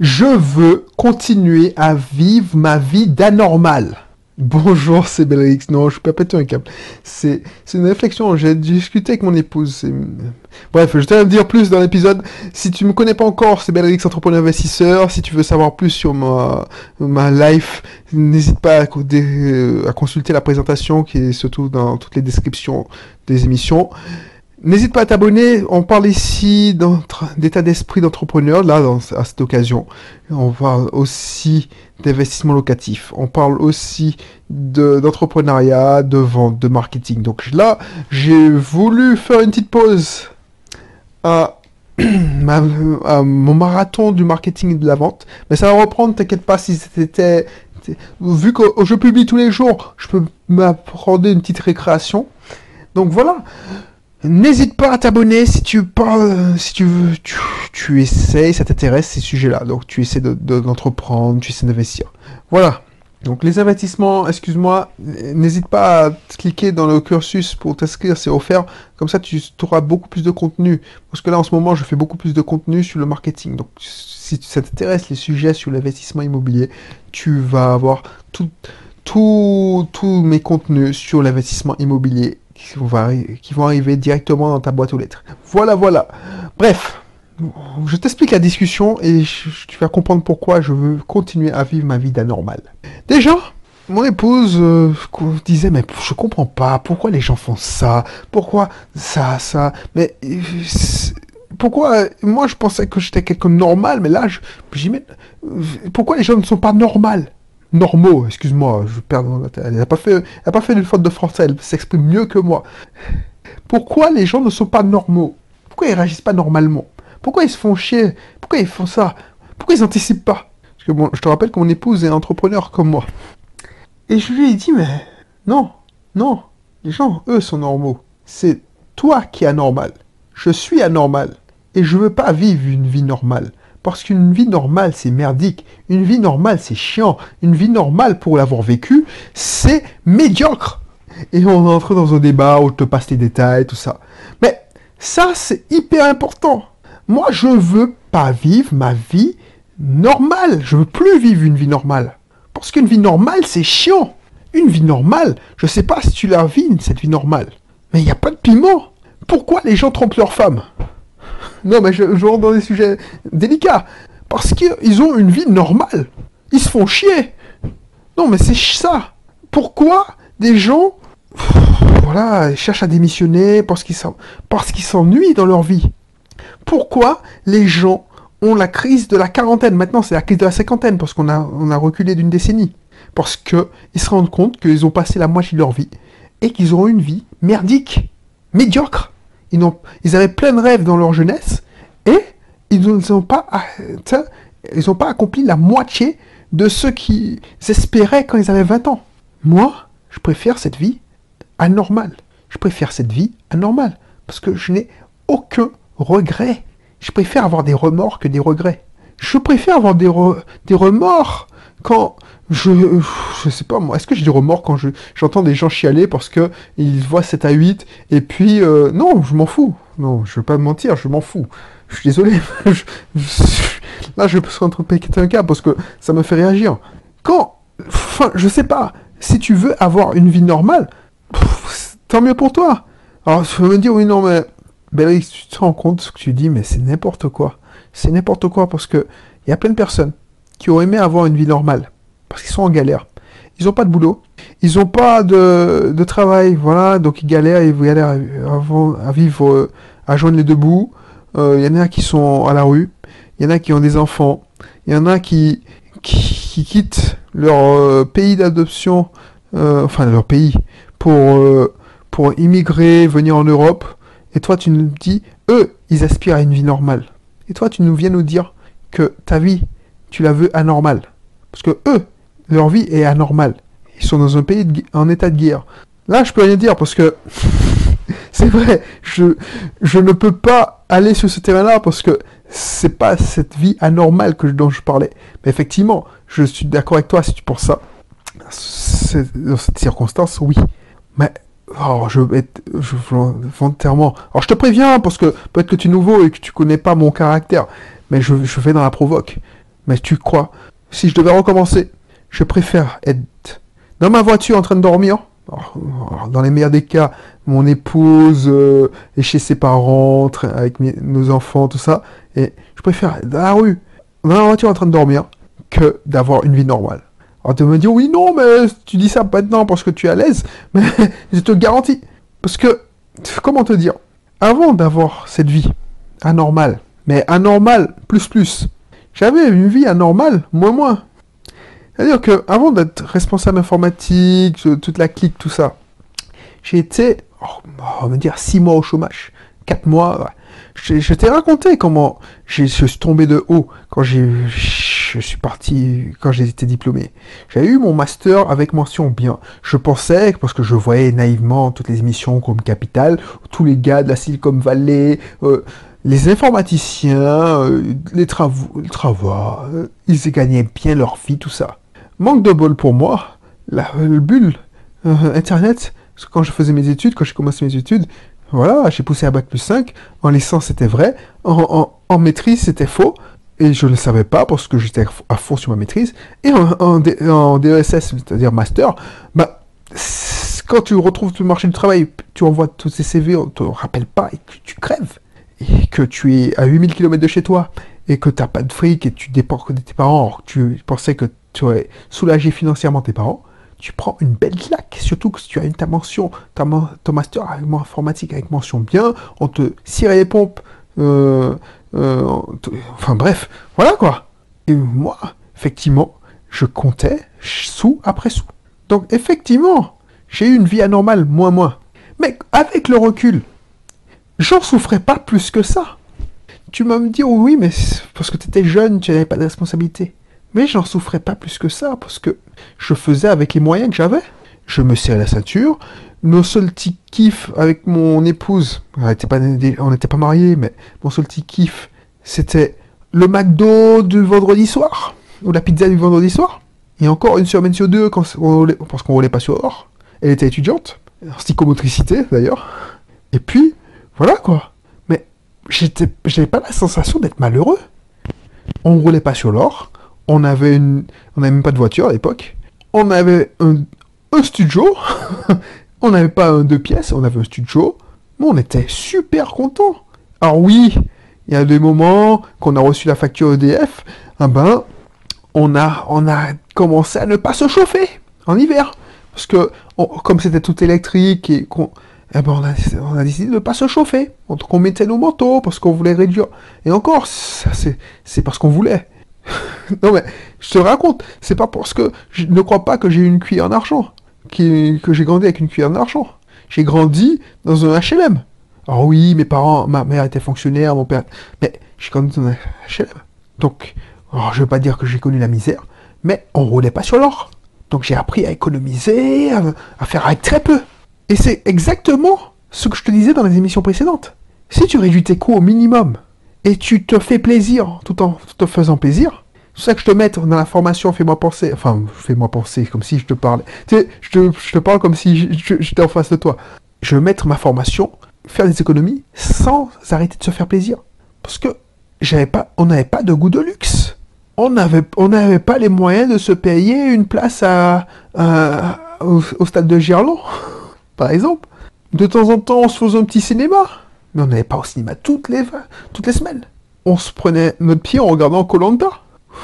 Je veux continuer à vivre ma vie d'anormal. Bonjour, c'est Belrix. Non, je suis pas pété un câble. C'est, une réflexion. J'ai discuté avec mon épouse. Bref, je vais te dire plus dans l'épisode. Si tu me connais pas encore, c'est Belrix, entrepreneur investisseur. Si tu veux savoir plus sur ma, ma life, n'hésite pas à, à consulter la présentation qui est surtout dans toutes les descriptions des émissions. N'hésite pas à t'abonner. On parle ici d'état d'esprit d'entrepreneur, là, à cette occasion. On parle aussi d'investissement locatif. On parle aussi d'entrepreneuriat, de, vente, de marketing. Donc là, j'ai voulu faire une petite pause à, mon marathon du marketing et de la vente. Mais ça va reprendre, t'inquiète pas, si c'était... Vu que je publie tous les jours, je peux m'apprendre une petite récréation. Donc voilà. N'hésite pas à t'abonner si tu parles, si tu veux, tu, essayes, ça t'intéresse ces sujets-là. Donc tu essaies d'entreprendre, tu essaies d'investir. Voilà. Donc les investissements, excuse-moi, n'hésite pas à cliquer dans le cursus pour t'inscrire, c'est offert. Comme ça, tu auras beaucoup plus de contenu. Parce que là, en ce moment, je fais beaucoup plus de contenu sur le marketing. Donc si ça t'intéresse les sujets sur l'investissement immobilier, tu vas avoir tous mes contenus sur l'investissement immobilier qui vont, arriver directement dans ta boîte aux lettres. Voilà, voilà. Bref, je t'explique la discussion et tu vas comprendre pourquoi je veux continuer à vivre ma vie d'anormal. Déjà, mon épouse euh, disait mais je comprends pas pourquoi les gens font ça, pourquoi ça, ça, mais euh, pourquoi moi je pensais que j'étais quelqu'un de normal, mais là je, mets pourquoi les gens ne sont pas normales normaux, excuse-moi, je perds Elle n'a pas fait, elle pas fait une faute de français, elle s'exprime mieux que moi. Pourquoi les gens ne sont pas normaux? Pourquoi ils réagissent pas normalement? Pourquoi ils se font chier? Pourquoi ils font ça? Pourquoi ils anticipent pas? Parce que bon, je te rappelle que mon épouse est entrepreneur comme moi. Et je lui ai dit, mais non, non, les gens, eux, sont normaux. C'est toi qui es anormal. Je suis anormal. Et je veux pas vivre une vie normale. Parce qu'une vie normale, c'est merdique. Une vie normale, c'est chiant. Une vie normale, pour l'avoir vécu, c'est médiocre. Et on entre dans un débat où je te passe les détails, tout ça. Mais ça, c'est hyper important. Moi, je veux pas vivre ma vie normale. Je veux plus vivre une vie normale. Parce qu'une vie normale, c'est chiant. Une vie normale, je sais pas si tu la vis, cette vie normale. Mais il n'y a pas de piment. Pourquoi les gens trompent leurs femmes? Non, mais je, rentre dans des sujets délicats. Parce qu'ils ont une vie normale. Ils se font chier. Non, mais c'est ça. Pourquoi des gens, voilà, cherchent à démissionner parce qu'ils s'ennuient dans leur vie? Pourquoi les gens ont la crise de la quarantaine? Maintenant, c'est la crise de la cinquantaine parce qu'on a, a reculé d'une décennie. Parce qu'ils se rendent compte qu'ils ont passé la moitié de leur vie et qu'ils auront une vie merdique, médiocre. Ils, avaient plein de rêves dans leur jeunesse et ils n'ont pas, pas accompli la moitié de ce qu'ils espéraient quand ils avaient 20 ans. Moi, je préfère cette vie anormale. Je préfère cette vie anormale parce que je n'ai aucun regret. Je préfère avoir des remords que des regrets. Je préfère avoir des, des remords quand je, je sais pas moi, est-ce que j'ai du remords quand je, j'entends des gens chialer parce que ils voient 7 à 8 et puis euh, non, je m'en fous. Non, je veux pas me mentir, je m'en fous. Je suis désolé. là, je suis en train de péter un câble parce que ça me fait réagir. Quand, enfin, je sais pas, si tu veux avoir une vie normale, tant mieux pour toi. Alors, tu vas me dire, oui, non, mais, ben, tu te rends compte ce que tu dis, mais c'est n'importe quoi. C'est n'importe quoi parce que il y a plein de personnes qui ont aimé avoir une vie normale parce qu'ils sont en galère. Ils n'ont pas de boulot, ils n'ont pas de, travail, voilà, donc ils galèrent, ils galèrent à, à vivre, à joindre les deux bouts. Euh, il y en a qui sont à la rue, il y en a qui ont des enfants, il y en a qui, qui, quittent leur euh, pays d'adoption, euh, enfin leur pays, pour, pour immigrer, venir en Europe. Et toi, tu nous dis, eux, ils aspirent à une vie normale. Et toi, tu nous viens nous dire que ta vie, tu la veux anormale. Parce que eux, leur vie est anormale. Ils sont dans un pays en état de guerre. Là, je peux rien dire parce que c'est vrai, je, je ne peux pas aller sur ce terrain-là parce que c'est pas cette vie anormale dont je parlais. Mais effectivement, je suis d'accord avec toi si tu penses ça. Dans cette circonstance, oui. Mais oh, je vais je, volontairement. Alors je te préviens parce que peut-être que tu es nouveau et que tu connais pas mon caractère, mais je, je vais dans la provoque. Mais tu crois, si je devais recommencer, je préfère être dans ma voiture en train de dormir. Dans les meilleurs des cas, mon épouse euh, est chez ses parents, avec nos enfants, tout ça. Et je préfère être dans la rue, dans la voiture en train de dormir, que d'avoir une vie normale. Alors tu me dire, oui, non, mais tu dis ça maintenant parce que tu es à l'aise. Mais je te garantis. Parce que, comment te dire Avant d'avoir cette vie anormale, mais anormale plus plus, j'avais une vie anormale moins moins. C'est-à-dire que avant d'être responsable informatique, toute la clique, tout ça, j'ai été, oh, on va dire, six mois au chômage, quatre mois. Je, t'ai raconté comment je suis tombé de haut quand j'ai, je suis parti, quand été diplômé. J'ai eu mon master avec mention bien. Je pensais, parce que je voyais naïvement toutes les émissions comme Capital, tous les gars de la Silicon Valley, euh, les informaticiens, euh, les travaux, les travaux euh, ils gagnaient bien leur vie, tout ça. Manque de bol pour moi, la, le bulle, Internet, quand je faisais mes études, quand j'ai commencé mes études, voilà, j'ai poussé à Bac plus 5, en licence c'était vrai, en, maîtrise c'était faux, et je ne savais pas parce que j'étais à fond sur ma maîtrise, et en, DESS, e c'est-à-dire master, bah, quand tu retrouves tout le marché du travail, tu envoies tous ces CV, on te rappelle pas, et que tu crèves, et que tu es à 8000 km de chez toi, et que tu n'as pas de fric, et tu dépends de tes parents, alors que tu pensais que tu aurais soulagé financièrement tes parents, tu prends une belle claque. Surtout que si tu as une ta mention, ta, ton master avec informatique avec mention bien, on te cirait les pompes, euh, euh, enfin bref, voilà quoi. Et moi, effectivement, je comptais sous après sous. Donc effectivement, j'ai eu une vie anormale, moins moins. Mais avec le recul, j'en souffrais pas plus que ça. Tu vas me dire, oui, mais parce que tu étais jeune, tu n'avais pas de responsabilité. Mais j'en souffrais pas plus que ça, parce que je faisais avec les moyens que j'avais. Je me serrais la ceinture. Nos seuls petits kiffs avec mon épouse, on n'était pas, mariés, mais mon seul petit kiff, c'était le McDo du vendredi soir, ou la pizza du vendredi soir. Et encore une semaine sur deux, quand on parce qu'on roulait pas sur or. Elle était étudiante, en psychomotricité d'ailleurs. Et puis, voilà quoi. Mais j'avais pas la sensation d'être malheureux. On roulait pas sur l'or, on avait on n'avait même pas de voiture à l'époque. On avait un, studio. on n'avait pas un deux pièces, on avait un studio. Mais on était super content. Alors oui, il y a des moments qu'on a reçu la facture EDF, ah ben, on a, on a commencé à ne pas se chauffer en hiver. Parce que, comme c'était tout électrique et qu'on, eh ben on, a, décidé de ne pas se chauffer. Donc on mettait nos manteaux parce qu'on voulait réduire. Et encore, c'est parce qu'on voulait. non mais, je te raconte, c'est pas parce que je ne crois pas que j'ai une cuillère en argent, que j'ai grandi avec une cuillère en argent. J'ai grandi dans un HLM. Alors oui, mes parents, ma mère était fonctionnaire, mon père... Mais j'ai grandi dans un HLM. Donc, alors, je veux pas dire que j'ai connu la misère, mais on roulait pas sur l'or. Donc j'ai appris à économiser, à, faire avec très peu. Et c'est exactement ce que je te disais dans les émissions précédentes. Si tu réduis tes coûts au minimum, et tu te fais plaisir tout en te faisant plaisir. C'est ça que je te mets dans la formation Fais-moi penser. Enfin, fais-moi penser comme si je te sais, je te, parle comme si j'étais en face de toi. Je vais mettre ma formation, faire des économies sans arrêter de se faire plaisir. Parce que j'avais pas, on n'avait pas de goût de luxe. On n'avait pas les moyens de se payer une place au, stade de Gerland, par exemple. De temps en temps, on se faisait un petit cinéma. Mais on n'allait pas au cinéma toutes les, toutes les semaines. On se prenait notre pied en regardant Colanta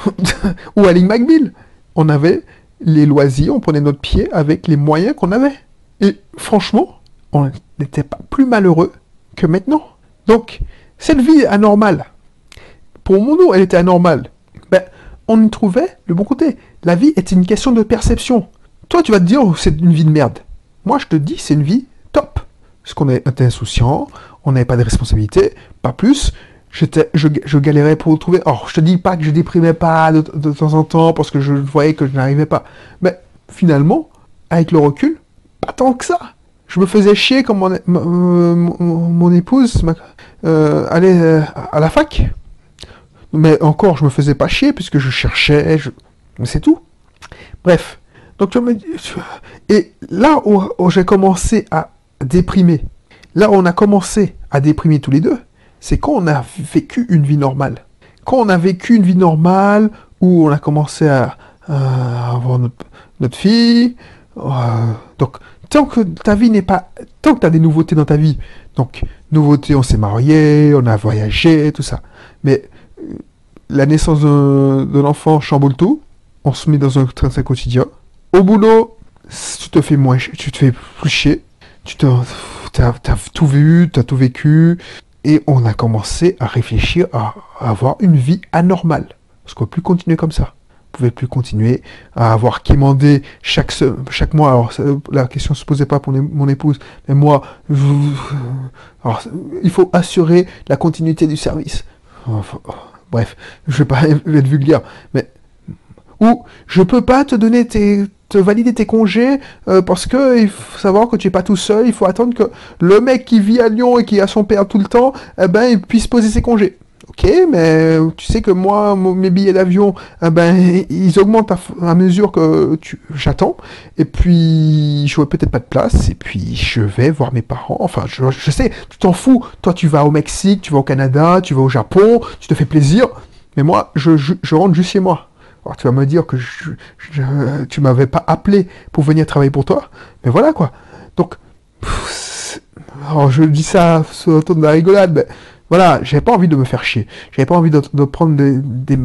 ou Ali McBeal. On avait les loisirs, on prenait notre pied avec les moyens qu'on avait. Et franchement, on n'était pas plus malheureux que maintenant. Donc, cette vie anormale, pour mon nous, elle était anormale. Ben, on y trouvait le bon côté. La vie est une question de perception. Toi, tu vas te dire, oh, c'est une vie de merde. Moi, je te dis, c'est une vie top. Parce qu'on était insouciant, on n'avait pas de responsabilité, pas plus. J'étais, je, je, galérais pour trouver. Or, je te dis pas que je déprimais pas de, temps en temps parce que je voyais que je n'arrivais pas. Mais finalement, avec le recul, pas tant que ça. Je me faisais chier quand mon, mon, épouse euh, allait euh, à la fac. Mais encore, je me faisais pas chier puisque je cherchais. Mais c'est tout. Bref. Donc, je me... Et là où j'ai commencé à déprimer, Là, on a commencé à déprimer tous les deux. C'est quand on a vécu une vie normale. Quand on a vécu une vie normale, où on a commencé à, avoir notre, fille. Euh, donc, tant que ta vie n'est pas, tant que tu as des nouveautés dans ta vie, donc, nouveautés, on s'est marié, on a voyagé, tout ça. Mais euh, la naissance d'un enfant chamboule tout. On se met dans un train de quotidien. Au boulot, tu te fais moins, tu te fais plus chier. Tu te, as, tout vu, tu as tout vécu. Et on a commencé à réfléchir à, avoir une vie anormale. Parce qu'on ne peut plus continuer comme ça. On pouvait plus continuer à avoir quémandé chaque, chaque mois. Alors, la question ne se posait pas pour mon épouse, mais moi, il faut assurer la continuité du service. bref, je ne vais pas être vulgaire, mais ou je peux pas te donner tes, te valider tes congés euh, parce que il faut savoir que tu es pas tout seul, il faut attendre que le mec qui vit à Lyon et qui a son père tout le temps, eh ben, il puisse poser ses congés. Ok, mais tu sais que moi, mes billets d'avion, eh ben, ils augmentent à, mesure que j'attends. Et puis, je n'aurai peut-être pas de place. Et puis, je vais voir mes parents. Enfin, je, sais, tu t'en fous. Toi, tu vas au Mexique, tu vas au Canada, tu vas au Japon, tu te fais plaisir. Mais moi, je rentre juste chez moi. Alors tu vas me dire que je, je, tu m'avais pas appelé pour venir travailler pour toi, mais voilà quoi. Donc, alors je dis ça sur le ton de la rigolade, mais voilà, j'avais pas envie de me faire chier. J'avais pas envie de, prendre des, des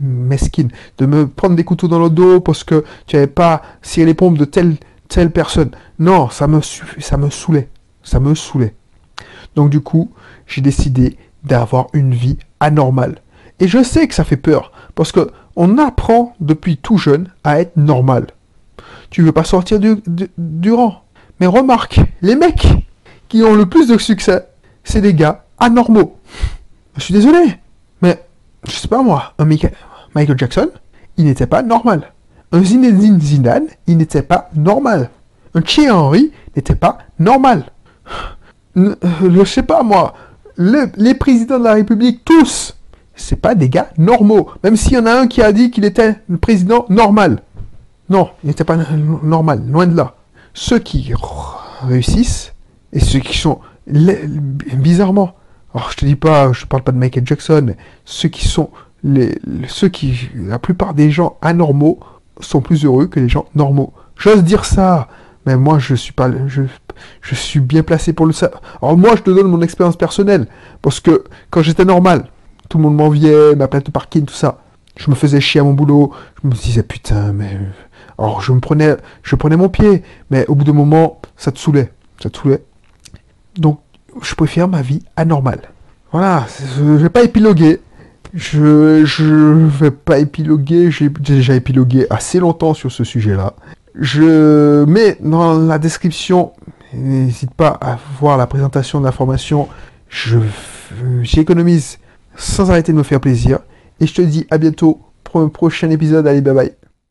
mesquines, de me prendre des couteaux dans le dos parce que tu n'avais pas ciré les pompes de telle, telle personne. Non, ça me, ça me saoulait. Ça me saoulait. Donc du coup, j'ai décidé d'avoir une vie anormale. Et je sais que ça fait peur, parce que on apprend depuis tout jeune à être normal. Tu veux pas sortir du, rang. Mais remarque, les mecs qui ont le plus de succès, c'est des gars anormaux. Je suis désolé, mais je sais pas moi, un Michael Jackson, il n'était pas normal. Un Zinedine Zidane, il n'était pas normal. Un Thierry Henry n'était pas normal. Je sais pas moi, les présidents de la République, tous, c'est pas des gars normaux. Même s'il y en a un qui a dit qu'il était le président normal. Non, il n'était pas normal, loin de là. Ceux qui réussissent et ceux qui sont bizarrement, alors je te dis pas, je parle pas de Michael Jackson, mais ceux qui sont les, ceux qui, la plupart des gens anormaux sont plus heureux que les gens normaux. J'ose dire ça, mais moi je suis pas, je, je suis bien placé pour le savoir. Alors moi je te donne mon expérience personnelle, parce que quand j'étais normal, tout le monde m'enviait, ma place de parking, tout ça. Je me faisais chier à mon boulot. Je me disais, putain, mais. Alors, je me prenais, je prenais mon pied, mais au bout d'un moment, ça te saoulait. Ça te saoulait. Donc, je préfère ma vie anormale. Voilà, je vais pas épiloguer. Je, je vais pas épiloguer. J'ai déjà épilogué assez longtemps sur ce sujet-là. Je mets dans la description, n'hésite pas à voir la présentation de la formation. Je, j'économise sans arrêter de me faire plaisir. Et je te dis à bientôt pour un prochain épisode. Allez, bye bye.